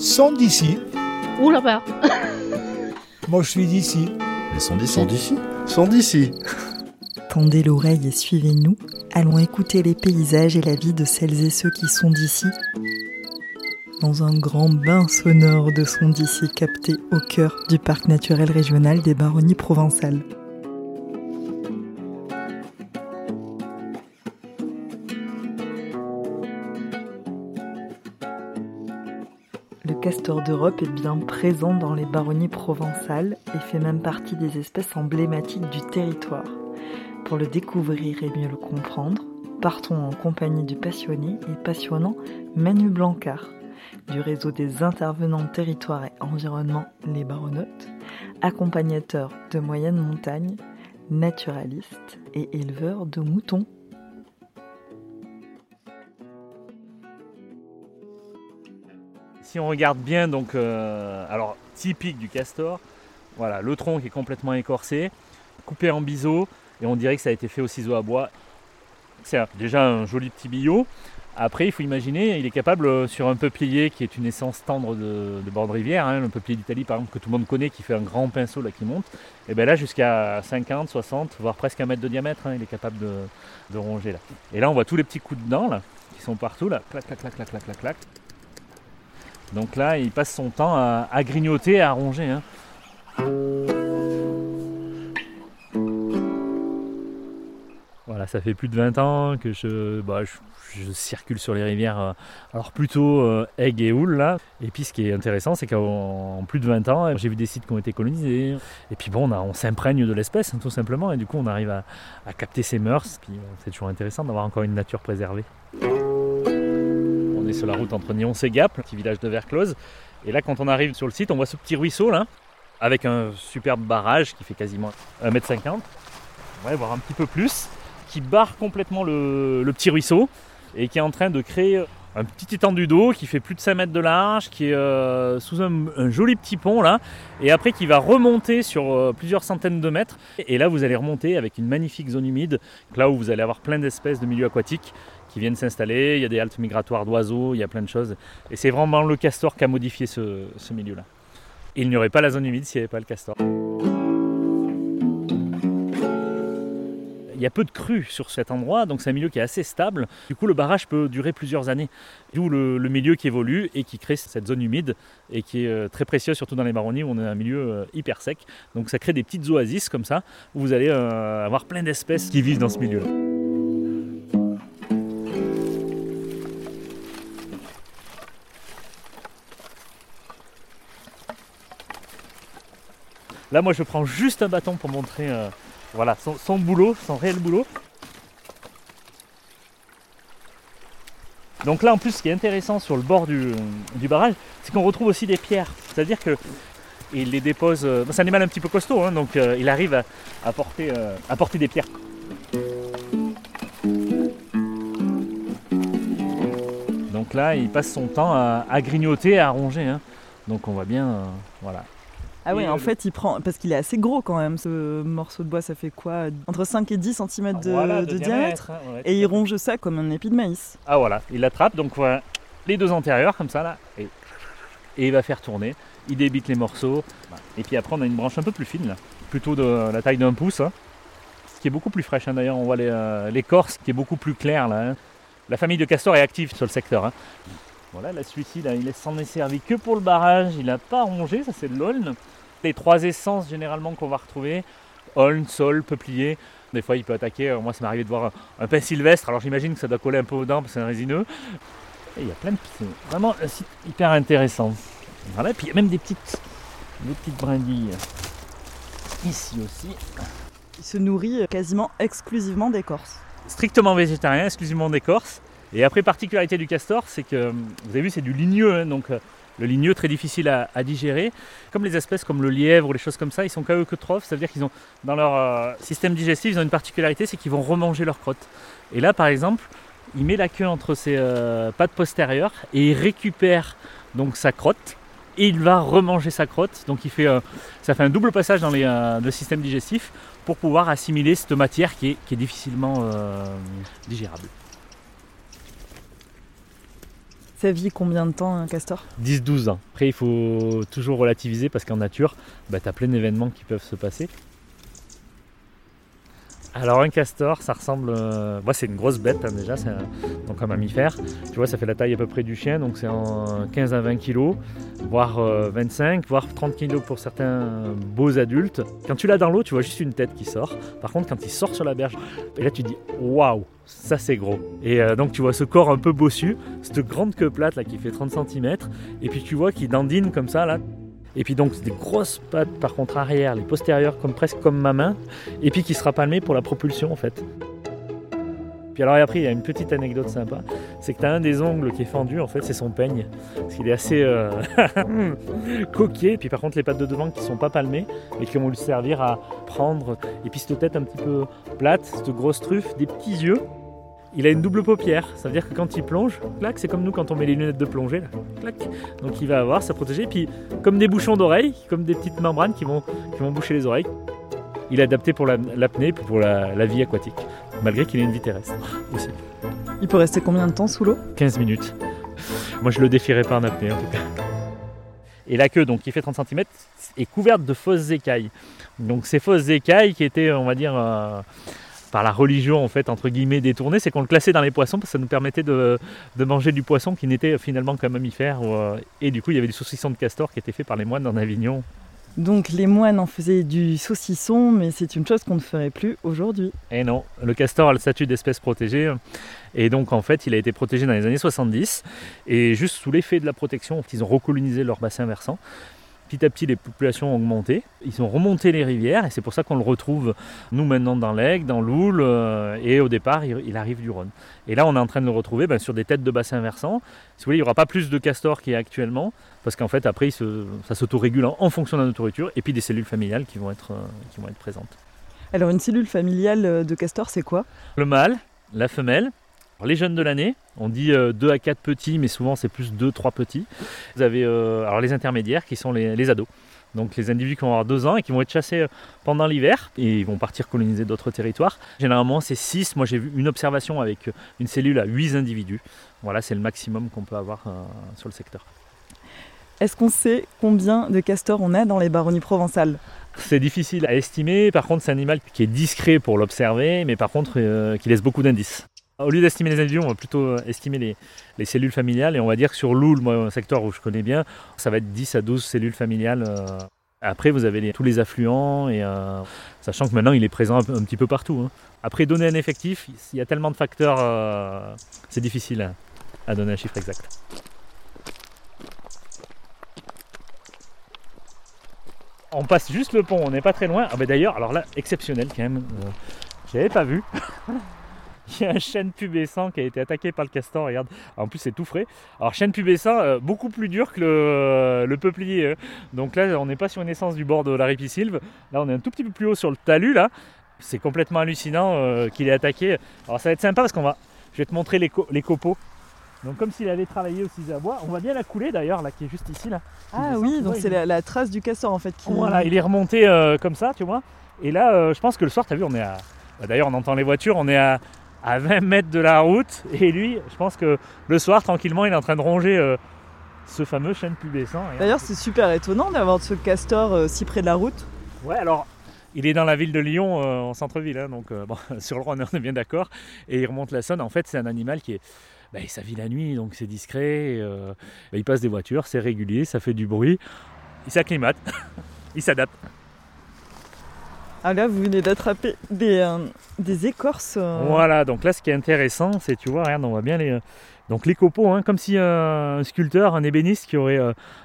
sont d'ici. Ou là-bas. Moi, je suis d'ici. Ils sont d'ici. Sont d'ici. Sont d'ici. Tendez l'oreille et suivez-nous. Allons écouter les paysages et la vie de celles et ceux qui sont d'ici. Dans un grand bain sonore de sons d'ici capté au cœur du parc naturel régional des Baronnies provençales. Le castor d'Europe est bien présent dans les baronnies provençales et fait même partie des espèces emblématiques du territoire. Pour le découvrir et mieux le comprendre, partons en compagnie du passionné et passionnant Manu Blancard, du réseau des intervenants territoire et environnement Les Baronnottes, accompagnateur de moyenne montagne, naturaliste et éleveur de moutons. Si on regarde bien, donc, euh, alors typique du castor, voilà, le tronc est complètement écorcé, coupé en biseau, et on dirait que ça a été fait au ciseau à bois. C'est déjà un joli petit billot. Après, il faut imaginer, il est capable euh, sur un peuplier qui est une essence tendre de, bord de rivière, hein, le peuplier d'Italie par exemple que tout le monde connaît, qui fait un grand pinceau là qui monte, et bien là jusqu'à 50, 60, voire presque un mètre de diamètre, hein, il est capable de, ronger là. Et là on voit tous les petits coups de dents là, qui sont partout là, clac clac clac clac clac clac clac. Donc là il passe son temps à, grignoter, à ronger. Hein. Voilà, ça fait plus de 20 ans que je, bah, je, circule sur les rivières, euh, alors plutôt euh, et Houle. Et puis ce qui est intéressant, c'est qu'en plus de 20 ans, j'ai vu des sites qui ont été colonisés. Et puis bon, on, s'imprègne de l'espèce hein, tout simplement, et du coup on arrive à, capter ses mœurs. Puis c'est toujours intéressant d'avoir encore une nature préservée. Sur la route entre Nyons et Gap, petit village de Verclose. Et là, quand on arrive sur le site, on voit ce petit ruisseau là, avec un superbe barrage qui fait quasiment 1m50. On va voir un petit peu plus qui barre complètement le, petit ruisseau et qui est en train de créer un petit étendue d'eau qui fait plus de 5 mètres de large, qui est euh, sous un, joli petit pont là, et après qui va remonter sur euh, plusieurs centaines de mètres. Et là, vous allez remonter avec une magnifique zone humide, là où vous allez avoir plein d'espèces de milieux aquatiques qui viennent s'installer. Il y a des haltes migratoires d'oiseaux, il y a plein de choses. Et c'est vraiment le castor qui a modifié ce, ce milieu-là. Il n'y aurait pas la zone humide s'il n'y avait pas le castor. Il y a peu de crues sur cet endroit, donc c'est un milieu qui est assez stable. Du coup, le barrage peut durer plusieurs années. D'où le, milieu qui évolue et qui crée cette zone humide et qui est euh, très précieuse, surtout dans les baronnies où on est un milieu euh, hyper sec. Donc ça crée des petites oasis comme ça, où vous allez euh, avoir plein d'espèces qui vivent dans ce milieu-là. Là, moi, je prends juste un bâton pour montrer voilà, son, boulot, son réel boulot. Donc là en plus ce qui est intéressant sur le bord du, barrage, c'est qu'on retrouve aussi des pierres. C'est-à-dire que il les dépose. Euh, c'est un animal un petit peu costaud, hein, donc euh, il arrive à, euh, porter, des pierres. Donc là il passe son temps à, grignoter, à ronger. Hein. Donc on voit bien, voilà, ah oui, en fait, il prend. Parce qu'il est assez gros quand même, ce morceau de bois, ça fait quoi Entre 5 et 10 cm de, diamètre. Hein, et il ronge ça comme un épi de maïs. Ah voilà, il l'attrape, donc voilà, les deux antérieurs, comme ça, là, et, il va faire tourner. Il débite les morceaux. Et puis après, on a une branche un peu plus fine, là, plutôt de la taille d'un pouce. Hein. Ce qui est beaucoup plus fraîche, hein, d'ailleurs, on voit euh, l'écorce qui est beaucoup plus claire, là. La famille de Castor est active sur le secteur. Voilà, là, celui-ci, il s'en est servi que pour le barrage, il n'a pas rongé, ça c'est de l'aulne. Les trois essences généralement qu'on va retrouver, aulne, sol, peuplier. Des fois il peut attaquer, euh, moi ça m'est arrivé de voir un, pain sylvestre, alors j'imagine que ça doit coller un peu aux dents parce que c'est un résineux. Et il y a plein de c'est vraiment un site hyper intéressant. Voilà, et puis il y a même des petites, des petites brindilles ici aussi. Il se nourrit quasiment exclusivement d'écorce. Strictement végétarien, exclusivement d'écorce. Et après, particularité du castor, c'est que, vous avez vu, c'est du ligneux, hein, donc euh, le ligneux très difficile à, digérer. Comme les espèces comme le lièvre ou les choses comme ça, ils sont caeutrophes, ça veut dire qu'ils ont, dans leur euh, système digestif, ils ont une particularité, c'est qu'ils vont remanger leur crotte. Et là, par exemple, il met la queue entre ses euh, pattes postérieures et il récupère donc sa crotte et il va remanger sa crotte. Donc il fait, ça fait un double passage dans le système digestif pour pouvoir assimiler cette matière qui est difficilement digérable. Ça vit combien de temps un castor? 10-12 ans. Après, il faut toujours relativiser parce qu'en nature, bah, tu as plein d'événements qui peuvent se passer. Alors un castor, ça ressemble... euh, Moi c'est une grosse bête hein, déjà, c'est donc un mammifère. Tu vois, ça fait la taille à peu près du chien, donc c'est en 15 à 20 kg, voire euh, 25, voire 30 kg pour certains beaux adultes. Quand tu l'as dans l'eau, tu vois juste une tête qui sort. Par contre, quand il sort sur la berge, et là tu dis waouh, ça c'est gros. Et euh, donc tu vois ce corps un peu bossu, cette grande queue plate là qui fait 30 cm, et puis tu vois qu'il dandine comme ça là. Et puis donc des grosses pattes par contre arrière, les postérieures comme presque comme ma main, et puis qui sera palmé pour la propulsion en fait. Puis alors et après il y a une petite anecdote sympa, c'est que tu as un des ongles qui est fendu en fait, c'est son peigne, parce qu'il est assez euh, coquet. Puis par contre les pattes de devant qui sont pas palmées, mais qui vont lui servir à prendre. Et puis cette tête un petit peu plate, cette grosse truffe, des petits yeux. Il a une double paupière, ça veut dire que quand il plonge, clac, c'est comme nous quand on met les lunettes de plongée, là, clac. Donc il va avoir ça protégé. Puis comme des bouchons d'oreilles, comme des petites membranes qui vont, qui vont boucher les oreilles. Il est adapté pour la- l'apnée, puis pour la, la vie aquatique, malgré qu'il ait une vie terrestre aussi. Il peut rester combien de temps sous l'eau? 15 minutes. Moi, je le défierais pas en apnée, en tout cas. Et la queue, donc, qui fait 30 cm, est couverte de fausses écailles. Donc, ces fausses écailles qui étaient, on va dire, euh, par la religion, en fait, entre guillemets, détournées, c'est qu'on le classait dans les poissons parce que ça nous permettait de, de manger du poisson qui n'était finalement qu'un mammifère. euh, et du coup, il y avait des saucissons de castor qui étaient faits par les moines en Avignon. Donc les moines en faisaient du saucisson, mais c'est une chose qu'on ne ferait plus aujourd'hui. Et non, le castor a le statut d'espèce protégée. Et donc, en fait, il a été protégé dans les années 70. Et juste sous l'effet de la protection, ils ont recolonisé leur bassin versant. Petit à petit, les populations ont augmenté. Ils ont remonté les rivières. Et c'est pour ça qu'on le retrouve, nous, maintenant, dans l'Aigle, dans l'Oule. euh, et au départ, il, arrive du Rhône. Et là, on est en train de le retrouver ben, sur des têtes de bassin versant. Si vous voulez, il n'y aura pas plus de castors qu'il y a actuellement. Parce qu'en fait, après, se- ça s'autorégule en, en fonction de la nourriture. Et puis des cellules familiales qui vont être, euh, qui vont être présentes. Alors une cellule familiale euh, de castor, c'est quoi? Le mâle, la femelle. Alors, les jeunes de l'année, on dit 2 à 4 petits, mais souvent c'est plus 2-3 petits. Vous avez euh, alors les intermédiaires qui sont les, les ados. Donc les individus qui vont avoir 2 ans et qui vont être chassés euh, pendant l'hiver et ils vont partir coloniser d'autres territoires. Généralement c'est 6. Moi j'ai vu une observation avec euh, une cellule à 8 individus. Voilà, c'est le maximum qu'on peut avoir euh, sur le secteur. Est-ce qu'on sait combien de castors on a dans les baronnies provençales? C'est difficile à estimer, par contre c'est un animal qui est discret pour l'observer, mais par contre euh, qui laisse beaucoup d'indices. Au lieu d'estimer les individus, on va plutôt euh, estimer les, les cellules familiales, et on va dire que sur l'Oule, moi un secteur où je connais bien, ça va être 10 à 12 cellules familiales. euh. Après vous avez tous les affluents, et, euh, sachant que maintenant il est présent un, petit peu partout. hein. Après donner un effectif, il y a tellement de facteurs, c'est difficile à- donner un chiffre exact. On passe juste le pont, on n'est pas très loin. Ah bah d'ailleurs, alors là, exceptionnel quand même. euh, J'avais pas vu. Il y a un chêne pubescent qui a été attaqué par le castor, regarde. En plus, c'est tout frais. Alors, chêne pubescent, euh, beaucoup plus dur que le, le peuplier. hein. Donc là, on n'est pas sur une essence du bord de la ripisylve. Là, on est un tout petit peu plus haut sur le talus, là. C'est complètement hallucinant euh, qu'il ait attaqué. Alors, ça va être sympa parce qu'on va. Je vais te montrer les, co- les copeaux. Donc, comme s'il avait travaillé au ciseau à bois. On voit bien la coulée d'ailleurs, là, qui est juste ici, là. Ah oui, donc c'est la, la trace du castor en fait qui... voilà, il est remonté euh, comme ça, tu vois. Et là, euh, je pense que le soir, tu as vu, on est à. bah, D'ailleurs, on entend les voitures, on est à, à 20 mètres de la route. Et lui, je pense que le soir, tranquillement, il est en train de ronger euh, ce fameux chêne pubescent. D'ailleurs c'est super étonnant d'avoir ce castor euh, si près de la route. Ouais, alors. Il est dans la ville de Lyon, euh, en centre-ville, hein, donc bon, sur le Rhône, on est bien d'accord. Et il remonte la Saône. En fait, c'est un animal qui est. bah, ça vit la nuit, donc c'est discret. et, bah, il passe des voitures, c'est régulier, ça fait du bruit. Il s'acclimate, il s'adapte. Ah là vous venez d'attraper des, euh, écorces. euh, Voilà, donc là ce qui est intéressant, c'est tu vois, regarde, on voit bien les, euh, donc les copeaux, hein, comme si un sculpteur, un ébéniste qui aurait,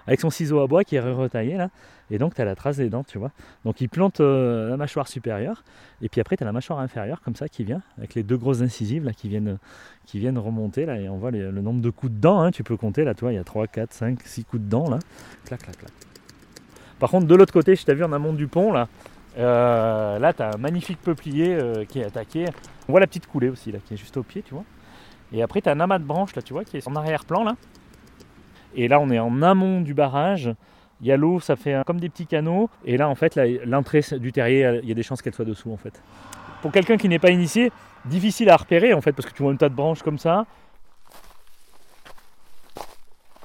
avec son ciseau à bois, qui aurait retaillé là. Et donc tu as la trace des dents, tu vois. Donc il plante la mâchoire supérieure, et puis après tu as la mâchoire inférieure, comme ça, qui vient, avec les deux grosses incisives là, qui viennent, qui viennent remonter là, et on voit le nombre de coups de dents, hein, tu peux compter là, tu vois, il y a 3, 4, 5, 6 coups de dents là. Clac, clac, clac. Par contre, de l'autre côté, je t'ai vu en amont du pont là. Euh, là, tu as un magnifique peuplier euh, qui est attaqué. On voit la petite coulée aussi là, qui est juste au pied, tu vois. Et après, tu as un amas de branches là, tu vois, qui est en arrière-plan là. Et là, on est en amont du barrage. Il y a l'eau, ça fait comme des petits canaux. Et là, en fait, l'entrée du terrier, il y a des chances qu'elle soit dessous, en fait. Pour quelqu'un qui n'est pas initié, difficile à repérer, en fait, parce que tu vois un tas de branches comme ça.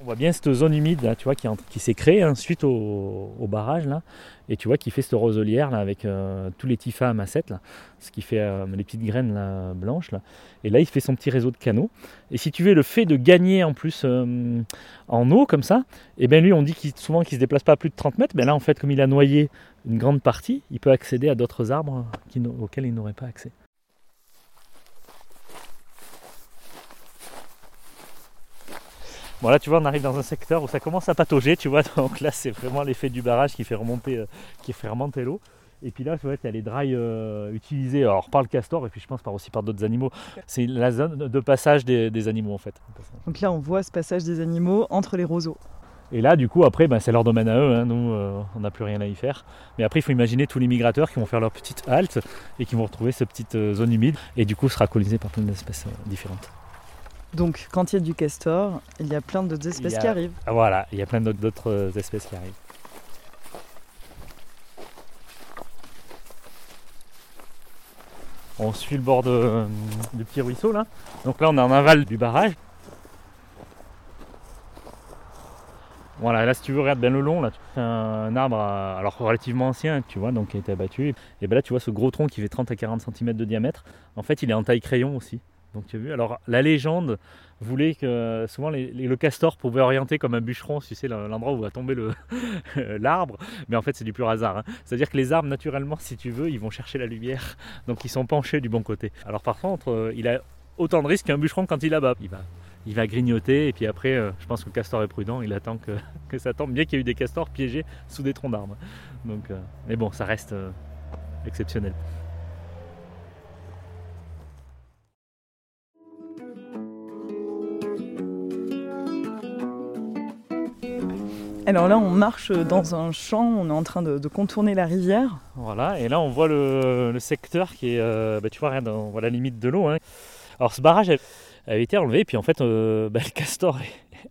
On voit bien cette zone humide là, tu vois, qui, s'est créée hein, suite au, barrage là, et tu vois qui fait cette roselière là avec euh, tous les tifas à massette là, ce qui fait euh, les petites graines blanches là. Et là il fait son petit réseau de canaux. Et si tu veux le fait de gagner en plus euh, en eau comme ça, et bien lui on dit souvent qu'il se déplace pas à plus de 30 mètres, mais là en fait comme il a noyé une grande partie, il peut accéder à d'autres arbres auxquels il n'aurait pas accès. Bon là tu vois on arrive dans un secteur où ça commence à patauger tu vois donc là c'est vraiment l'effet du barrage qui fait remonter, euh, qui fait remonter l'eau. Et puis là tu vois tu as les drailles euh, utilisées alors par le castor et puis je pense par aussi par d'autres animaux. C'est la zone de passage des, des animaux en fait. Donc là, on voit ce passage des animaux entre les roseaux. et là du coup après ben, c'est leur domaine à eux hein. nous euh, on n'a plus rien à y faire. Mais après il faut imaginer tous les migrateurs qui vont faire leur petite halte et qui vont retrouver cette petite euh, zone humide. Et du coup sera colonisée par plein d'espèces différentes Donc, quand il y a du castor, il y a plein d'autres espèces a- qui arrivent. Ah, voilà il y a plein d'autres- euh, espèces qui arrivent On suit le bord de, euh, du petit ruisseau là. Donc là on est en aval du barrage. Voilà, là si tu veux, regarde bien le long, là, tu un arbre à- alors relativement ancien, tu vois, donc qui a été abattu. Et bien là tu vois ce gros tronc qui fait 30 à 40 cm de diamètre. En fait il est en taille crayon aussi. Donc tu as vu. Alors la légende voulait que souvent le castor pouvait orienter comme un bûcheron, tu sais, l'endroit où va tomber l'arbre. Mais en fait c'est du pur hasard. hein. C'est-à-dire que les arbres naturellement, si tu veux, ils vont chercher la lumière. Donc ils sont penchés du bon côté. Alors par contre, euh, il a autant de risques qu'un bûcheron quand il abat. Il va, il va grignoter et puis après, euh, je pense que le castor est prudent. Il attend que, que ça tombe. Bien qu'il y ait eu des castors piégés sous des troncs d'arbres. Euh, mais bon, ça reste exceptionnel. Alors là, on marche dans un champ, on est en train de, contourner la rivière. Voilà, et là on voit le, secteur qui est, euh, bah, tu vois, regarde, on voit la limite de l'eau. hein. Alors ce barrage avait- été enlevé, puis en fait, euh, bah, le castor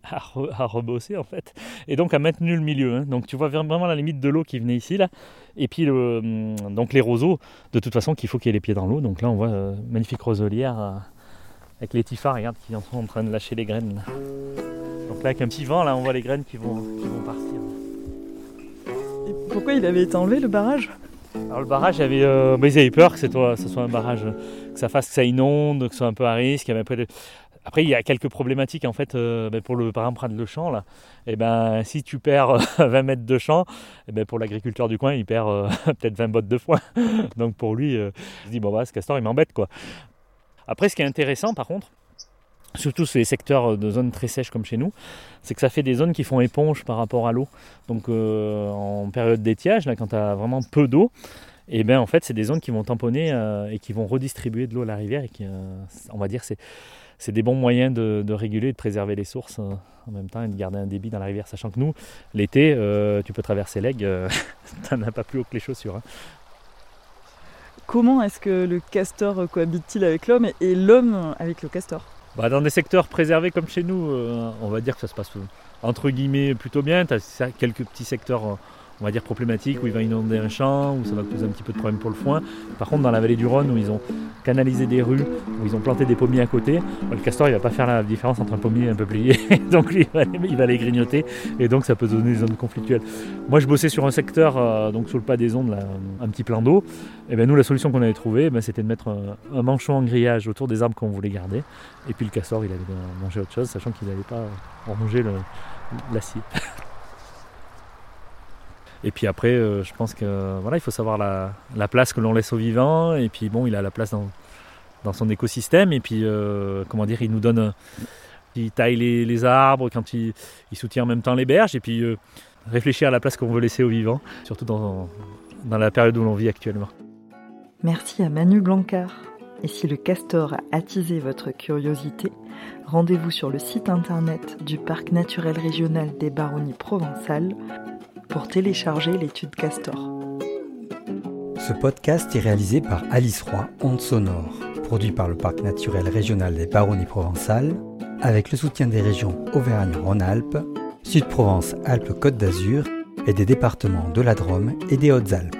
a, re- a rebossé en fait, et donc a maintenu le milieu. hein. Donc tu vois vraiment la limite de l'eau qui venait ici là, et puis le, hum, donc les roseaux, de toute façon qu'il faut qu'il y ait les pieds dans l'eau. Donc là on voit euh, magnifique roselière euh, avec les tifas, regarde, qui sont en train de lâcher les graines. Donc là avec un petit vent, là on voit les graines qui vont, qui vont partir. Et pourquoi il avait été enlevé le barrage? Alors le barrage, avait, euh, bah, ils avaient peur que soit, ce soit un barrage, euh, que ça fasse que ça inonde, que ce soit un peu à risque. Il y avait après, de- après, il y a quelques problématiques en fait euh, bah, pour le par exemple prendre le champ là. Et ben si tu perds euh, 20 mètres de champ, et ben pour l'agriculteur du coin, il perd euh, peut-être 20 bottes de foin. Donc pour lui, euh, il se dit bon bah ce castor il m'embête quoi. Après, ce qui est intéressant par contre. Surtout sur les secteurs de zones très sèches comme chez nous, c'est que ça fait des zones qui font éponge par rapport à l'eau. Donc euh, en période d'étiage, là, quand tu as vraiment peu d'eau, et bien en fait c'est des zones qui vont tamponner euh, et qui vont redistribuer de l'eau à la rivière et euh, on va dire, c'est c'est des bons moyens de, réguler et de préserver les sources en même temps et de garder un débit dans la rivière, sachant que nous, l'été, tu peux traverser l'aigle, t'en as pas plus haut que les chaussures. hein. Comment est-ce que le castor cohabite-t-il avec l'homme et l'homme avec le castor? Bah, dans des secteurs préservés comme chez nous, euh, on va dire que ça se passe entre guillemets plutôt bien. Tu as quelques petits secteurs, euh, on va dire problématiques, où il va inonder un champ, où ça va poser un petit peu de problème pour le foin. Par contre, dans la vallée du Rhône, où ils ont canalisé des rues, où ils ont planté des pommiers à côté, bah, le castor il va pas faire la différence entre un pommier et un peuplier. donc lui, il va, les grignoter et donc ça peut donner des zones conflictuelles. Moi, je bossais sur un secteur, euh, donc sur le pas des ondes, un petit plan d'eau. Et ben nous, la solution qu'on avait trouvée, ben, c'était de mettre un, manchon en grillage autour des arbres qu'on voulait garder. Et puis le castor, il allait manger autre chose, sachant qu'il n'allait pas ronger le- l'acier. Et puis après, euh, je pense que voilà, il faut savoir la, la place que l'on laisse au vivant. Et puis bon, il a la place dans, dans son écosystème. Et puis, euh, comment dire, il nous donne. Il taille les, les arbres quand il, il soutient en même temps les berges. Et puis euh, réfléchir à la place qu'on veut laisser au vivant, surtout dans, dans la période où l'on vit actuellement. Merci à Manu Blancard. Et si le castor a attisé votre curiosité, rendez-vous sur le site internet du Parc naturel régional des Baronnies provençales pour télécharger l'étude castor. Ce podcast est réalisé par Alice Roy, Onde Sonore, produit par le Parc naturel régional des Baronnies provençales, avec le soutien des régions Auvergne-Rhône-Alpes, Sud-Provence-Alpes-Côte d'Azur et des départements de la Drôme et des Hautes-Alpes.